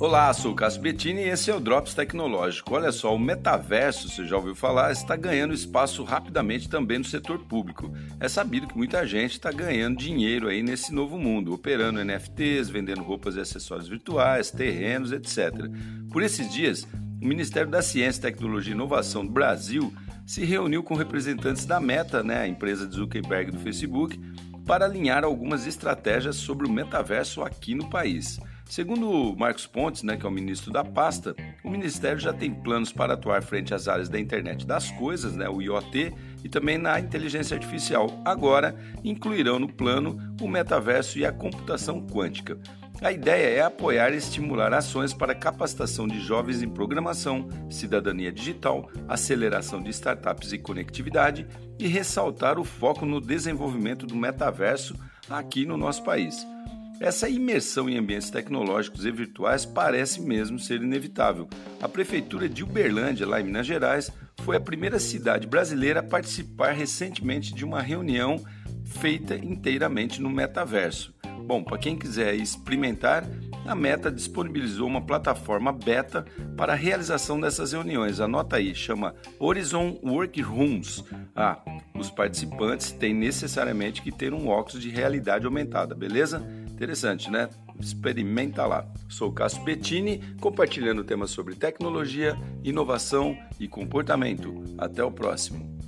Olá, sou o Cássio Bettini e esse é o Drops Tecnológico. Olha só, o metaverso, você já ouviu falar, está ganhando espaço rapidamente também no setor público. É sabido que muita gente está ganhando dinheiro aí nesse novo mundo, operando NFTs, vendendo roupas e acessórios virtuais, terrenos, etc. Por esses dias, o Ministério da Ciência, Tecnologia e Inovação do Brasil se reuniu com representantes da Meta, né, a empresa de Zuckerberg do Facebook, para alinhar algumas estratégias sobre o metaverso aqui no país. Segundo Marcos Pontes, né, que é o ministro da pasta, o ministério já tem planos para atuar frente às áreas da internet das coisas, né, o IoT, e também na inteligência artificial. Agora, incluirão no plano o metaverso e a computação quântica. A ideia é apoiar e estimular ações para capacitação de jovens em programação, cidadania digital, aceleração de startups e conectividade e ressaltar o foco no desenvolvimento do metaverso aqui no nosso país. Essa imersão em ambientes tecnológicos e virtuais parece mesmo ser inevitável. A prefeitura de Uberlândia, lá em Minas Gerais, foi a primeira cidade brasileira a participar recentemente de uma reunião feita inteiramente no metaverso. Bom, para quem quiser experimentar, a Meta disponibilizou uma plataforma beta para a realização dessas reuniões. Anota aí, chama Horizon Workrooms. Ah, os participantes têm necessariamente que ter um óculos de realidade aumentada, beleza? Interessante, né? Experimenta lá. Sou o Cássio Bettini, compartilhando temas sobre tecnologia, inovação e comportamento. Até o próximo.